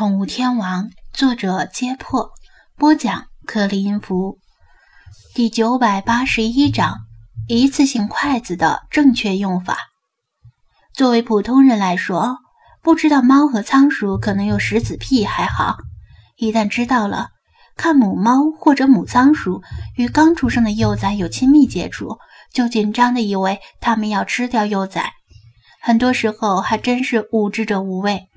宠物天王》，作者：揭破，播讲：克里音符，第九百八十一章：一次性筷子的正确用法。作为普通人来说，不知道猫和仓鼠可能有食子癖还好；一旦知道了，看母猫或者母仓鼠与刚出生的幼崽有亲密接触，就紧张的以为它们要吃掉幼崽。很多时候还真是无知者无畏。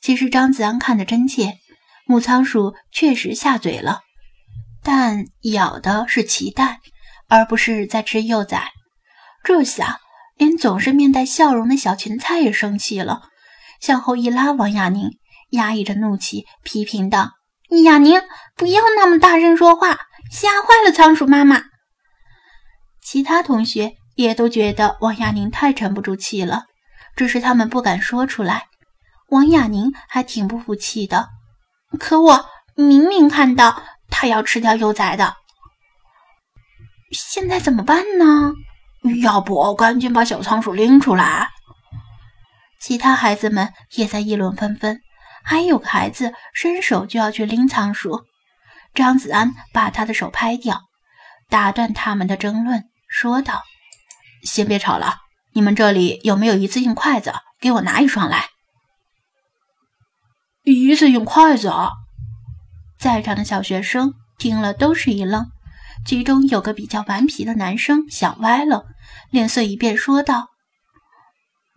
其实张子安看得真切，母仓鼠确实下嘴了，但咬的是脐带，而不是在吃幼崽。这下连总是面带笑容的小芹菜也生气了，向后一拉王亚宁，压抑着怒气批评道：“亚宁，不要那么大声说话，吓坏了仓鼠妈妈。”其他同学也都觉得王亚宁太沉不住气了，只是他们不敢说出来。王亚宁还挺不服气的，可我明明看到他要吃掉幼崽的，现在怎么办呢？要不赶紧把小仓鼠拎出来？其他孩子们也在议论纷纷，还有个孩子伸手就要去拎仓鼠。张子安把他的手拍掉，打断他们的争论，说道：“先别吵了，你们这里有没有一次性筷子？给我拿一双来。”一次性筷子，啊！在场的小学生听了都是一愣，其中有个比较顽皮的男生想歪了，脸色一变，说道：“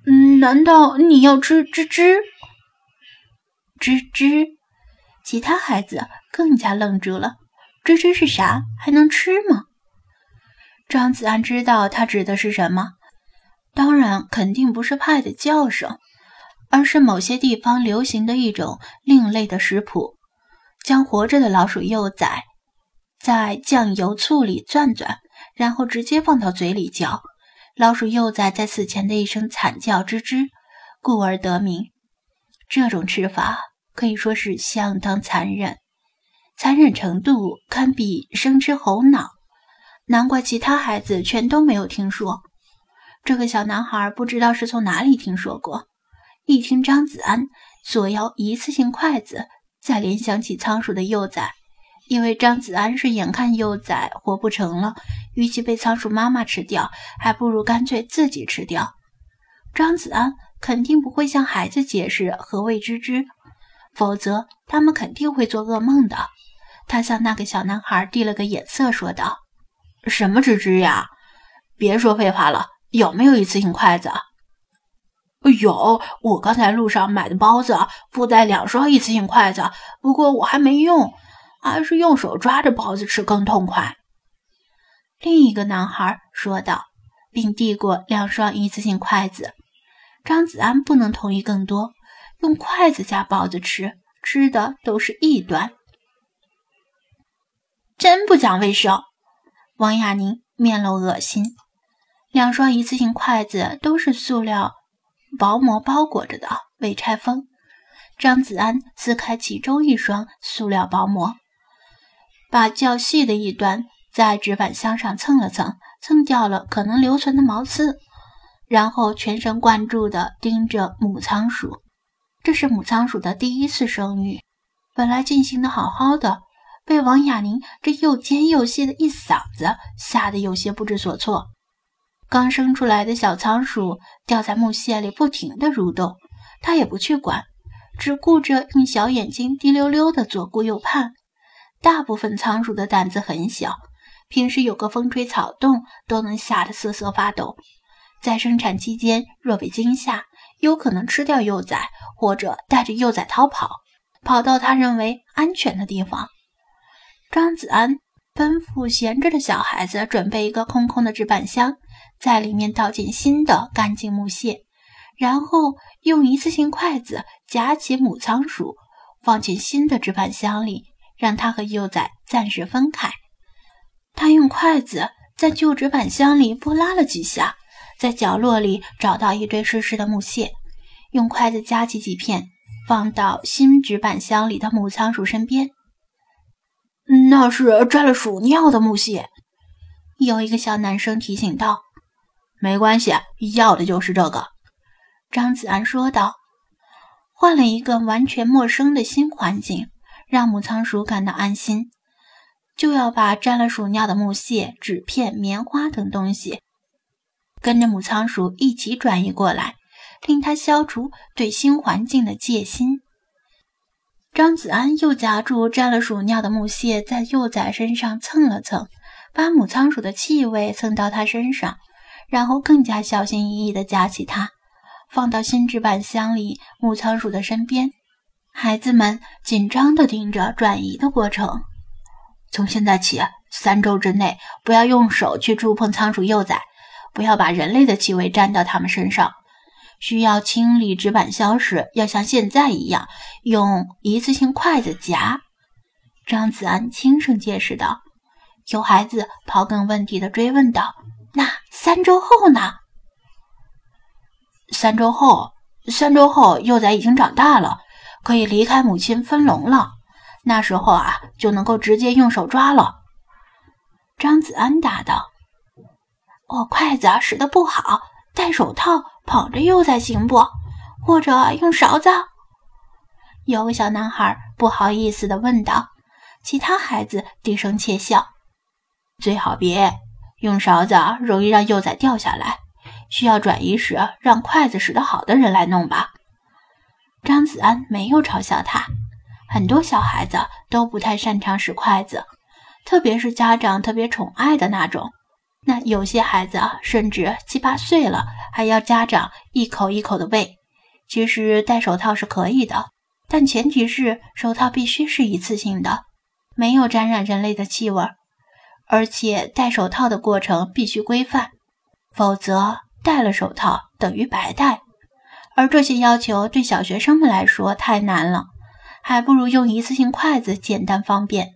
嗯，难道你要吃吱吱？吱吱？”其他孩子更加愣住了，“吱吱是啥？还能吃吗？”张子安知道他指的是什么，当然肯定不是派的叫声。而是某些地方流行的一种另类的食谱，将活着的老鼠幼崽在酱油醋里攥攥，然后直接放到嘴里嚼。老鼠幼崽在死前的一声惨叫吱吱，故而得名。这种吃法可以说是相当残忍，残忍程度堪比生吃猴脑。难怪其他孩子全都没有听说。这个小男孩不知道是从哪里听说过。一听张子安索要一次性筷子，再联想起仓鼠的幼崽，因为张子安是眼看幼崽活不成了，与其被仓鼠妈妈吃掉，还不如干脆自己吃掉。张子安肯定不会向孩子解释何谓吱吱，否则他们肯定会做噩梦的。他向那个小男孩递了个眼色，说道：“什么吱吱呀？别说废话了，有没有一次性筷子？”有，我刚才路上买的包子附带两双一次性筷子，不过我还没用，还是用手抓着包子吃更痛快。另一个男孩说道，并递过两双一次性筷子。张子安不能同意更多，用筷子夹包子吃，吃的都是异端，真不讲卫生。王亚宁面露恶心，两双一次性筷子都是塑料。薄膜包裹着的，未拆封。张子安撕开其中一双塑料薄膜，把较细的一端在纸板箱上蹭了蹭，蹭掉了可能留存的毛刺，然后全神贯注地盯着母仓鼠。这是母仓鼠的第一次生育，本来进行的好好的，被王亚宁这又尖又细的一嗓子吓得有些不知所措。刚生出来的小仓鼠掉在木屑里，不停地蠕动，它也不去管，只顾着用小眼睛滴溜溜地左顾右盼。大部分仓鼠的胆子很小，平时有个风吹草动都能吓得瑟瑟发抖，在生产期间若被惊吓，有可能吃掉幼崽，或者带着幼崽逃跑，跑到他认为安全的地方。张子安吩咐闲着的小孩子准备一个空空的纸板箱。在里面倒进新的干净木屑，然后用一次性筷子夹起母仓鼠，放进新的纸板箱里，让它和幼崽暂时分开。他用筷子在旧纸板箱里拨拉了几下，在角落里找到一堆湿湿的木屑，用筷子夹起几片，放到新纸板箱里的母仓鼠身边。那是沾了鼠尿的木屑，有一个小男生提醒道。没关系，要的就是这个。”张子安说道。换了一个完全陌生的新环境，让母仓鼠感到安心。就要把沾了鼠尿的木屑、纸片、棉花等东西，跟着母仓鼠一起转移过来，令它消除对新环境的戒心。张子安又夹住沾了鼠尿的木屑，在幼崽身上蹭了蹭，把母仓鼠的气味蹭到它身上，然后更加小心翼翼地夹起它，放到新纸板箱里母仓鼠的身边。孩子们紧张地盯着转移的过程。从现在起，三周之内不要用手去触碰仓鼠幼崽，不要把人类的气味沾到它们身上。需要清理纸板箱时，要像现在一样用一次性筷子夹。张子安轻声解释道。有孩子刨根问底的追问道：“那三周后呢？”“三周后，三周后幼崽已经长大了，可以离开母亲分笼了。那时候啊，就能够直接用手抓了。”张子安答道。“我筷子使得不好。”戴手套捧着幼崽行不？或者用勺子？有个小男孩不好意思地问道。其他孩子低声窃笑。最好别用勺子，容易让幼崽掉下来。需要转移时，让筷子使得好的人来弄吧。张子安没有嘲笑他。很多小孩子都不太擅长使筷子，特别是家长特别宠爱的那种。那有些孩子啊甚至七八岁了，还要家长一口一口的喂。其实戴手套是可以的，但前提是手套必须是一次性的，没有沾染人类的气味，而且戴手套的过程必须规范，否则戴了手套等于白戴。而这些要求对小学生们来说太难了，还不如用一次性筷子简单方便。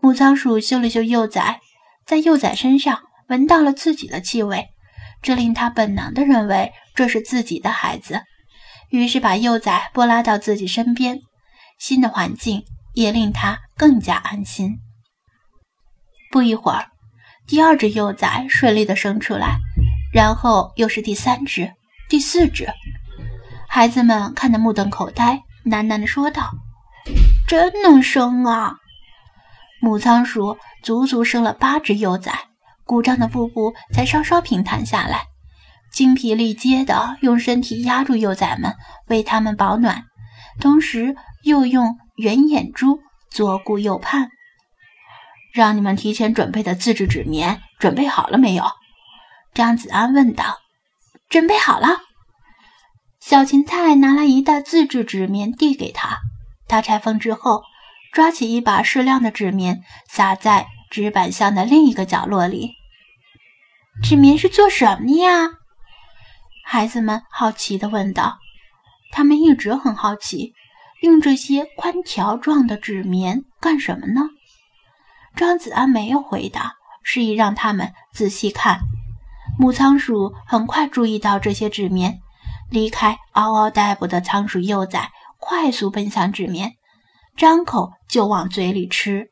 母仓鼠嗅了嗅幼崽，在幼崽身上。闻到了自己的气味，这令他本能的认为这是自己的孩子，于是把幼崽拨拉到自己身边。新的环境也令他更加安心。不一会儿，第二只幼崽顺利的生出来，然后又是第三只、第四只。孩子们看得目瞪口呆，喃喃地说道：“真能生啊！”母仓鼠足足生了八只幼崽。鼓胀的腹部才稍稍平坦下来，精疲力竭地用身体压住幼崽们，为它们保暖，同时又用圆眼珠左顾右盼。让你们提前准备的自制纸棉准备好了没有？张子安问道。准备好了。小芹菜拿来一袋自制纸棉递给他，他拆封之后，抓起一把适量的纸棉撒在纸板箱的另一个角落里。纸棉是做什么呀？孩子们好奇地问道。他们一直很好奇，用这些宽条状的纸棉干什么呢？张子安没有回答，示意让他们仔细看。母仓鼠很快注意到这些纸棉，离开嗷嗷待哺的仓鼠幼崽，快速奔向纸棉，张口就往嘴里吃。